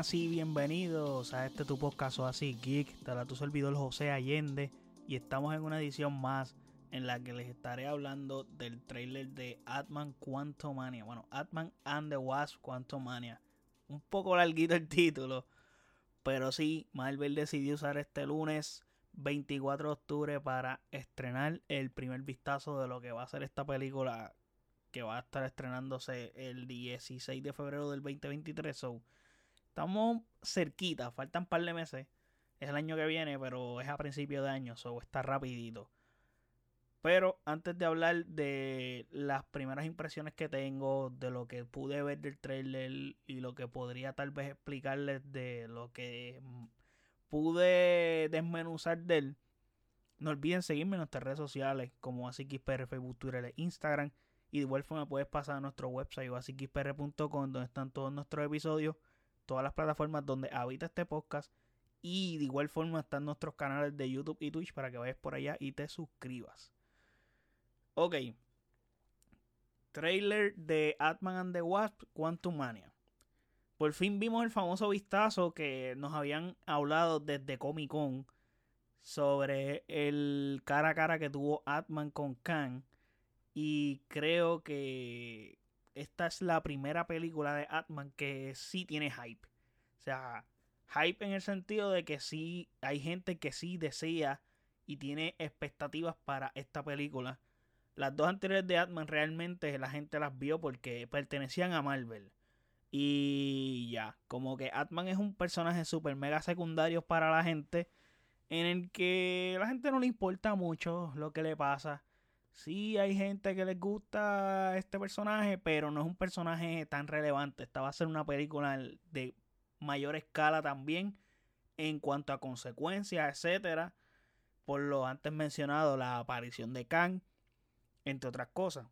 buenas bienvenidos a este tu podcast así geek. La tu servidor José Allende y estamos en una edición más en la que les estaré hablando del trailer de Atman Quantumania. Bueno, Atman and the Wasp Quantumania. Un poco larguito el título, pero sí, Marvel decidió usar este lunes 24 de octubre para estrenar el primer vistazo de lo que va a ser esta película que va a estar estrenándose el 16 de febrero del 2023. So, estamos cerquita, faltan un par de meses. Es el año que viene, pero es a principio de año, so está rapidito. Pero antes de hablar de las primeras impresiones que tengo, de lo que pude ver del trailer y lo que podría tal vez explicarles de lo que pude desmenuzar de él, no olviden seguirme en nuestras redes sociales como AsiXPR, Facebook, Twitter e Instagram. Y de igual forma puedes pasar a nuestro website asiXPR.com donde están todos nuestros episodios, todas las plataformas donde habita este podcast. Y de igual forma están nuestros canales de YouTube y Twitch para que vayas por allá y te suscribas. Ok. Trailer de Atman and the Wasp Quantum Mania. Por fin vimos el famoso vistazo que nos habían hablado desde Comic Con sobre el cara a cara que tuvo Atman con Khan y creo que esta es la primera película de Atman que sí tiene hype. O sea, hype en el sentido de que sí hay gente que sí desea y tiene expectativas para esta película. Las dos anteriores de Atman realmente la gente las vio porque pertenecían a Marvel. Y ya, como que Atman es un personaje super mega secundario para la gente. En el que la gente no le importa mucho lo que le pasa sí hay gente que les gusta este personaje, pero no es un personaje tan relevante. Esta va a ser una película de mayor escala también en cuanto a consecuencias, etcétera. Por lo antes mencionado, la aparición de Kang, entre otras cosas.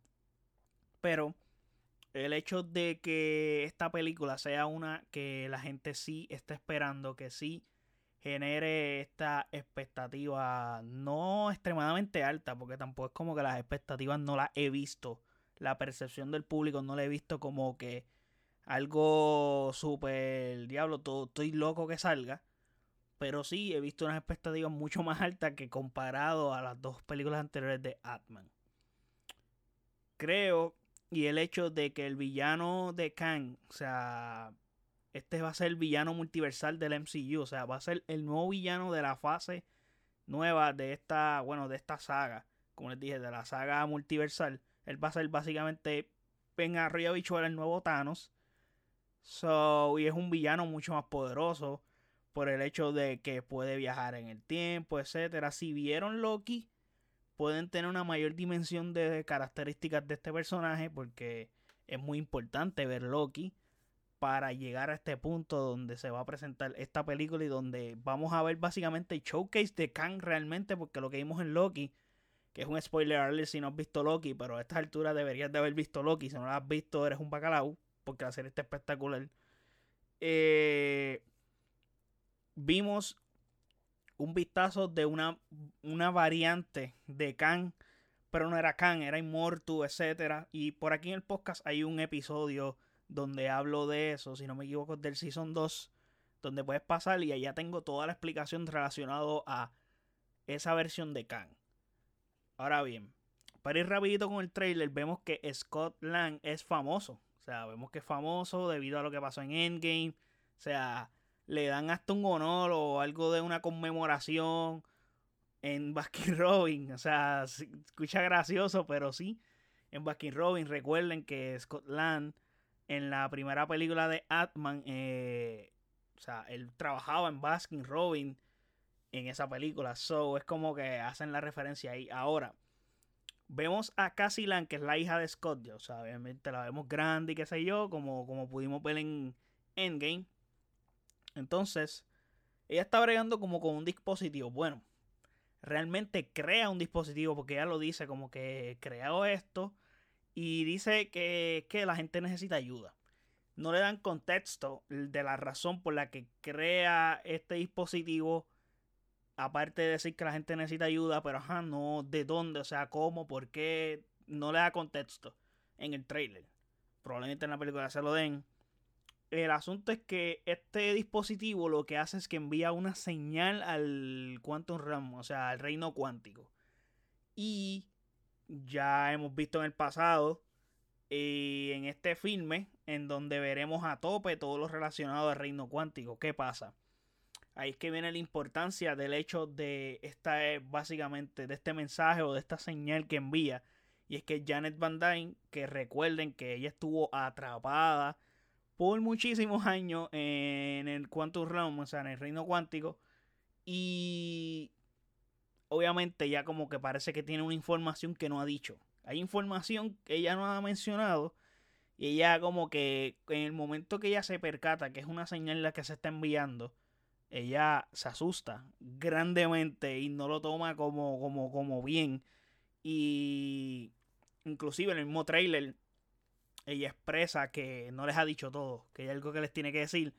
Pero el hecho de que esta película sea una que la gente sí está esperando, que sí genere esta expectativa no extremadamente alta, porque tampoco es como que las expectativas no las he visto. La percepción del público no la he visto como que algo súper diablo, estoy loco que salga. Pero sí he visto unas expectativas mucho más altas que comparado a las dos películas anteriores de Atman. Creo, y el hecho de que el villano de Kang, o sea, este va a ser el villano multiversal del MCU. O sea, va a ser el nuevo villano de la fase nueva de esta, bueno, de esta saga. Como les dije, de la saga multiversal. Él va a ser básicamente en arriba bichuela el nuevo Thanos. So, y es un villano mucho más poderoso por el hecho de que puede viajar en el tiempo, etcétera. Si vieron Loki, pueden tener una mayor dimensión de características de este personaje porque es muy importante ver Loki para llegar a este punto donde se va a presentar esta película y donde vamos a ver básicamente el showcase de Kang realmente, porque lo que vimos en Loki, que es un spoiler alert si no has visto Loki, pero a esta altura deberías de haber visto Loki, si no lo has visto eres un bacalao, porque la serie está espectacular. Eh, vimos un vistazo de una, una variante de Kang, pero no era Kang, era Immortu, etc. Y por aquí en el podcast hay un episodio donde hablo de eso, si no me equivoco, del Season 2, donde puedes pasar y allá tengo toda la explicación relacionada a esa versión de Khan. Ahora bien, para ir rapidito con el trailer, vemos que Scott Lang es famoso. O sea, vemos que es famoso debido a lo que pasó en Endgame. O sea, le dan hasta un honor o algo de una conmemoración en Baskin Robin. O sea, escucha gracioso, pero sí. En Baskin Robin, recuerden que Scott Lang en la primera película de Atman, eh, o sea, él trabajaba en Baskin Robin en esa película. So, es como que hacen la referencia ahí. Ahora, vemos a Cassie Lang, que es la hija de Scott. O sea, obviamente la vemos grande y qué sé yo, como, como pudimos ver en Endgame. Entonces, ella está bregando como con un dispositivo. Bueno, realmente crea un dispositivo porque ella lo dice como que creado esto y dice que, la gente necesita ayuda. No le dan contexto de la razón por la que crea este dispositivo. Aparte de decir que la gente necesita ayuda, pero ajá, no de dónde, o sea, cómo, por qué. No le da contexto en el trailer. Probablemente en la película se lo den. el asunto es que este dispositivo lo que hace es que envía una señal al Quantum Realm, o sea, al reino cuántico. Y ya hemos visto en el pasado, y en este filme, en donde veremos a tope todo lo relacionado al reino cuántico. ¿Qué pasa? Ahí es que viene la importancia del hecho de esta, básicamente, de este mensaje o de esta señal que envía. Y es que Janet Van Dyne, que recuerden que ella estuvo atrapada por muchísimos años en el Quantum Realm, o sea, en el reino cuántico. Y obviamente ya como que parece que tiene una información que no ha dicho. Hay información que ella no ha mencionado. Y ella como que en el momento que ella se percata que es una señal la que se está enviando, ella se asusta grandemente y no lo toma como, como, como bien. Y inclusive en el mismo trailer ella expresa que no les ha dicho todo, que hay algo que les tiene que decir.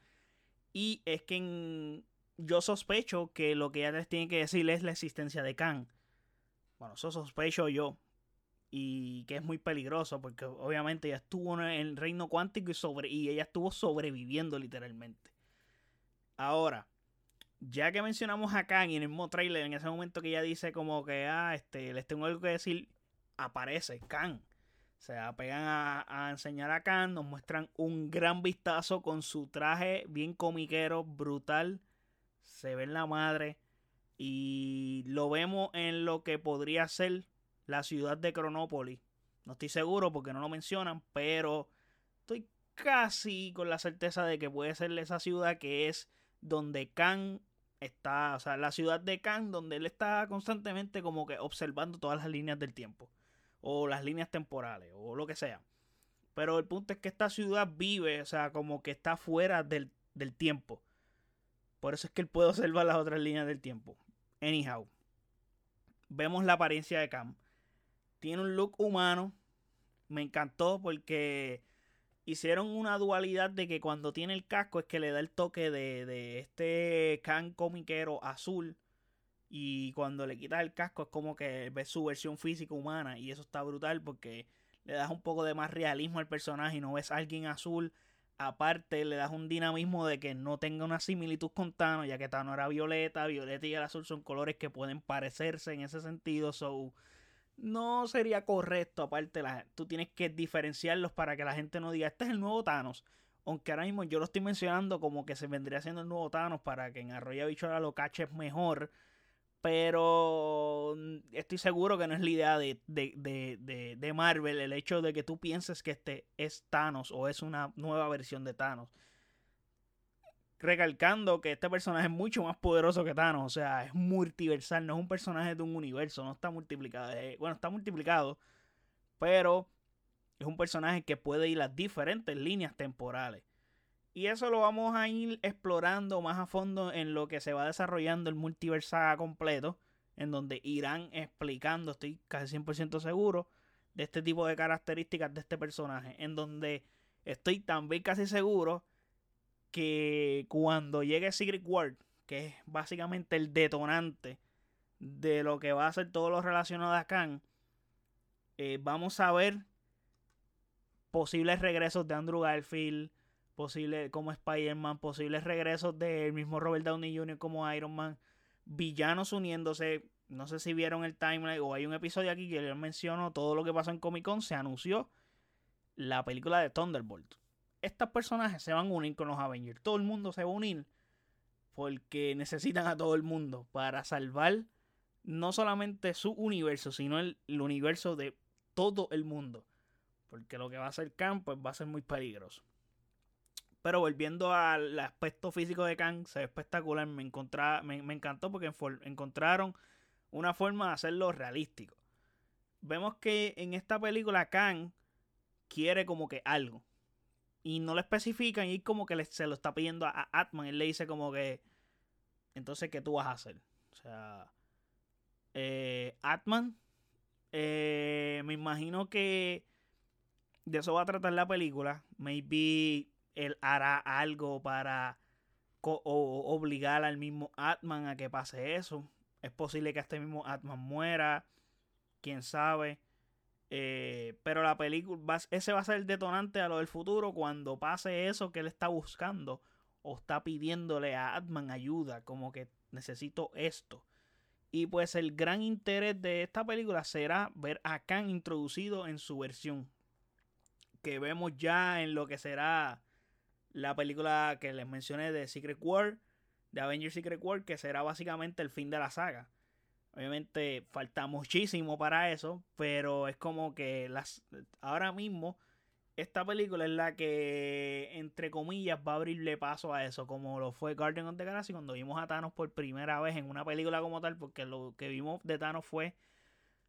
Y es que yo sospecho que lo que ella les tiene que decir es la existencia de Khan. Bueno, eso sospecho yo. Y que es muy peligroso porque obviamente ella estuvo en el reino cuántico y, sobre, y ella estuvo sobreviviendo literalmente. Ahora, ya que mencionamos a Khan y en el mismo trailer, en ese momento que ella dice como que, ah, este, les tengo algo que decir, aparece Khan. Se apegan a, enseñar a Khan, nos muestran un gran vistazo con su traje bien comiquero, brutal. Se ve en la madre. Y lo vemos en lo que podría ser la ciudad de Cronópolis. No estoy seguro porque no lo mencionan, pero estoy casi con la certeza de que puede ser esa ciudad que es donde Khan está, o sea, la ciudad de Khan, donde él está constantemente como que observando todas las líneas del tiempo o las líneas temporales o lo que sea. Pero el punto es que esta ciudad vive, o sea, como que está fuera del, tiempo. Por eso es que él puede observar las otras líneas del tiempo. Anyhow, vemos la apariencia de Cam. Tiene un look humano. Me encantó porque hicieron una dualidad de que cuando tiene el casco es que le da el toque de, de este Khan comiquero azul y cuando le quitas el casco es como que ves su versión física humana. Y eso está brutal porque le das un poco de más realismo al personaje y no ves a alguien azul. Aparte, le das un dinamismo de que no tenga una similitud con Thanos, ya que Thanos era violeta, violeta y el azul son colores que pueden parecerse en ese sentido. So, no sería correcto. Aparte, la, tú tienes que diferenciarlos para que la gente no diga, este es el nuevo Thanos. Aunque ahora mismo yo lo estoy mencionando como que se vendría siendo el nuevo Thanos para que en Arroyo Bichola lo caches mejor pero mm, estoy seguro que no es la idea de, de, Marvel el hecho de que tú pienses que este es Thanos o es una nueva versión de Thanos. Recalcando que este personaje es mucho más poderoso que Thanos, o sea, es multiversal, no es un personaje de un universo, no está multiplicado. Eh, bueno, está multiplicado, pero es un personaje que puede ir a diferentes líneas temporales. Y eso lo vamos a ir explorando más a fondo en lo que se va desarrollando el multiverso completo, en donde irán explicando, estoy casi 100% seguro, de este tipo de características de este personaje, en donde estoy también casi seguro que cuando llegue Secret World, que es básicamente el detonante de lo que va a ser todo lo relacionado a Khan, eh, vamos a ver posibles regresos de Andrew Garfield, posible como Spider-Man, posibles regresos del mismo Robert Downey Jr. como Iron Man, villanos uniéndose. No sé si vieron el timeline o hay un episodio aquí que les menciono todo lo que pasó en Comic Con. Se anunció la película de Thunderbolt. Estos personajes se van a unir con los Avengers. Todo el mundo se va a unir porque necesitan a todo el mundo para salvar no solamente su universo, sino el, universo de todo el mundo. Porque lo que va a hacer Khan pues va a ser muy peligroso. Pero volviendo al aspecto físico de Kang, se ve espectacular. Me, me, encantó porque encontraron una forma de hacerlo realístico. Vemos que en esta película Kang quiere como que algo. Y no le especifican y como que se lo está pidiendo a Atman. Él le dice como que, entonces, ¿qué tú vas a hacer? O sea, eh, Atman, eh, me imagino que de eso va a tratar la película. Maybe él hará algo para obligar al mismo Atman a que pase eso. Es posible que este mismo Atman muera. Quién sabe. Eh, pero la película, ese va a ser el detonante a lo del futuro cuando pase eso que él está buscando o está pidiéndole a Atman ayuda, como que necesito esto. Y pues el gran interés de esta película será ver a Khan introducido en su versión. Que vemos ya en lo que será la película que les mencioné de Secret War, de Avengers Secret War, que será básicamente el fin de la saga. Obviamente falta muchísimo para eso, pero es como que las ahora mismo esta película es la que entre comillas va a abrirle paso a eso, como lo fue Guardian of the Galaxy cuando vimos a Thanos por primera vez en una película como tal, porque lo que vimos de Thanos fue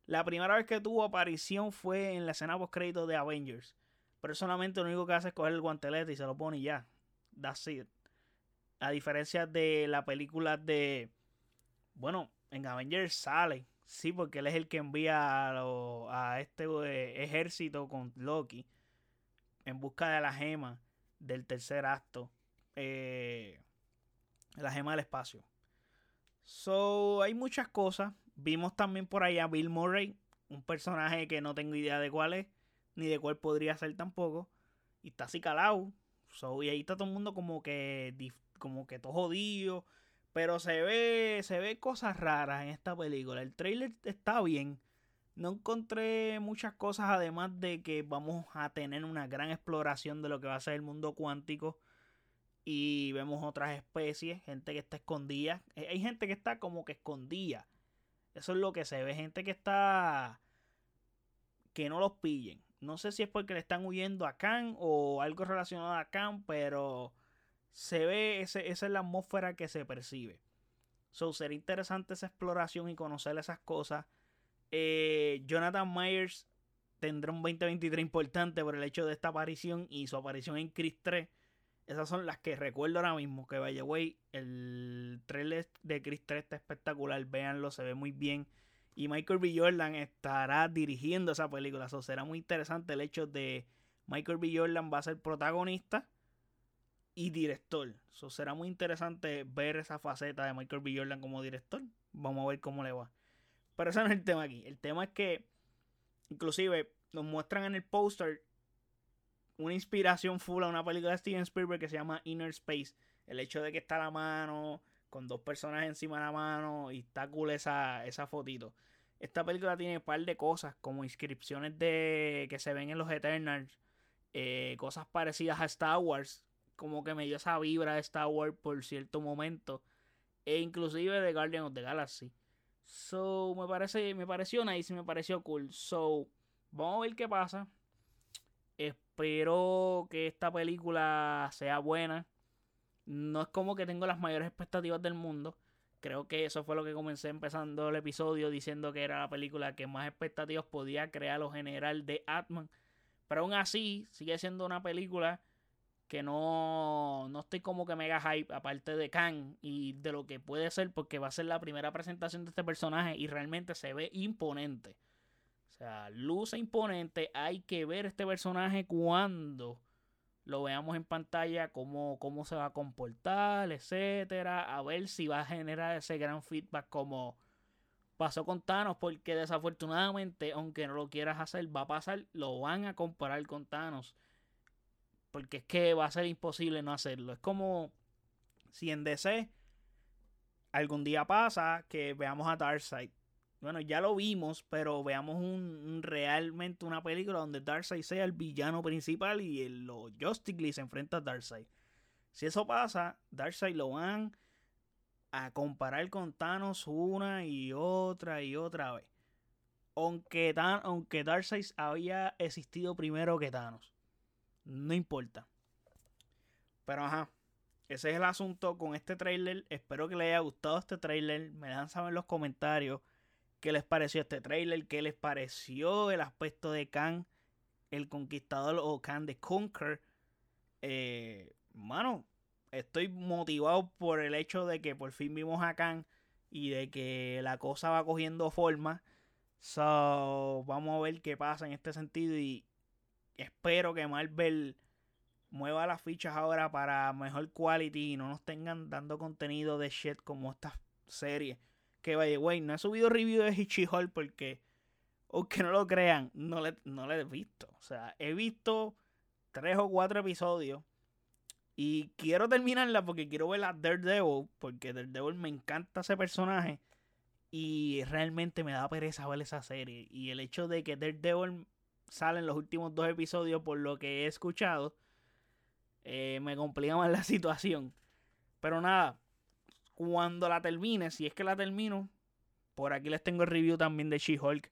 la primera vez que tuvo aparición fue en la escena post crédito de Avengers. Pero solamente lo único que hace es coger el guantelete y se lo pone y ya. That's it. A diferencia de la película de. Bueno, en Avengers sale. Sí, porque él es el que envía a, este eh, ejército con Loki en busca de la gema del tercer acto. Eh, la gema del espacio. So, hay muchas cosas. Vimos también por allá a Bill Murray, un personaje que no tengo idea de cuál es, ni de cuál podría ser tampoco. Y está así calado. Y ahí está todo el mundo como que, como que todo jodido. Pero se ve, se ve cosas raras en esta película. El trailer está bien. No encontré muchas cosas además de que vamos a tener una gran exploración de lo que va a ser el mundo cuántico. Y vemos otras especies, gente que está escondida. Hay gente que está como que escondida. Eso es lo que se ve. Gente que está... Que no los pillen. No sé si es porque le están huyendo a Khan o algo relacionado a Khan, pero se ve, esa es la atmósfera que se percibe. So, sería interesante esa exploración y conocer esas cosas. Eh, Jonathan Myers tendrá un 2023 importante por el hecho de esta aparición y su aparición en Chris 3. Esas son las que recuerdo ahora mismo. Que vaya, güey, el trailer de Chris 3 está espectacular. Véanlo, se ve muy bien. Y Michael B. Jordan estará dirigiendo esa película. Eso será muy interesante el hecho de Michael B. Jordan va a ser protagonista y director. Eso será muy interesante ver esa faceta de Michael B. Jordan como director. Vamos a ver cómo le va. Pero ese no es el tema aquí. El tema es que, inclusive, nos muestran en el póster una inspiración full a una película de Steven Spielberg que se llama Inner Space. El hecho de que está la mano con dos personas encima de la mano y está cool esa, esa fotito. Esta película tiene un par de cosas como inscripciones de que se ven en los Eternals, eh, cosas parecidas a Star Wars, como que me dio esa vibra de Star Wars por cierto momento. E inclusive de Guardian of the Galaxy. So, me parece, me pareció nice, me pareció cool. So, vamos a ver qué pasa. Espero que esta película sea buena. No es como que tengo las mayores expectativas del mundo. Creo que eso fue lo que comencé empezando el episodio diciendo que era la película que más expectativas podía crear o general de Atman. Pero aún así, sigue siendo una película que no, no estoy como que mega hype, aparte de Kang y de lo que puede ser, porque va a ser la primera presentación de este personaje y realmente se ve imponente. O sea, luce imponente. Hay que ver este personaje cuando lo veamos en pantalla, cómo, cómo se va a comportar, etcétera. A ver si va a generar ese gran feedback como pasó con Thanos, porque desafortunadamente, aunque no lo quieras hacer, va a pasar, lo van a comparar con Thanos porque es que va a ser imposible no hacerlo. Es como si en DC algún día pasa que veamos a Darkseid. Bueno, ya lo vimos, pero veamos un, realmente una película donde Darkseid sea el villano principal y el, los Justice League se enfrenta a Darkseid. Si eso pasa, Darkseid lo van a comparar con Thanos una y otra y otra vez. Aunque, aunque Darkseid había existido primero que Thanos. No importa. Pero ajá. Ese es el asunto con este trailer. Espero que les haya gustado este trailer. Me dan saber en los comentarios qué les pareció este trailer. Qué les pareció el aspecto de Khan. El conquistador o Khan de Conquer. Eh, mano, estoy motivado por el hecho de que por fin vimos a Khan. Y de que la cosa va cogiendo forma. So, vamos a ver qué pasa en este sentido. Y, espero que Marvel mueva las fichas ahora para mejor quality y no nos tengan dando contenido de shit como esta serie. Que vaya, güey, no he subido review de Hitchy Hall porque Aunque no lo crean, no le, no he visto. O sea, he visto tres o cuatro episodios. Y quiero terminarla porque quiero ver a Daredevil. Porque Daredevil me encanta ese personaje. Y realmente me da pereza ver esa serie. Y el hecho de que Daredevil sale en los últimos dos episodios, por lo que he escuchado, eh, me complica más la situación. Pero nada, cuando la termine, si es que la termino, por aquí les tengo el review también de She-Hulk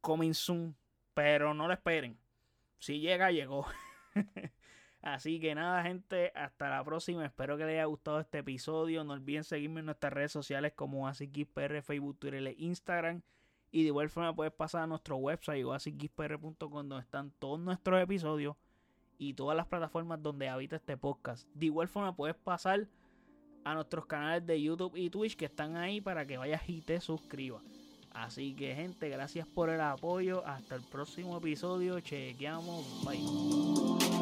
coming soon. Pero no lo esperen. Si llega, llegó. Así que nada, gente, hasta la próxima. Espero que les haya gustado este episodio. No olviden seguirme en nuestras redes sociales como AsiKisPR, Facebook, Twitter e Instagram. Y de igual forma puedes pasar a nuestro website o donde están todos nuestros episodios y todas las plataformas donde habita este podcast. De igual forma puedes pasar a nuestros canales de YouTube y Twitch que están ahí para que vayas y te suscribas. Así que gente, gracias por el apoyo. Hasta el próximo episodio. Chequeamos. Bye.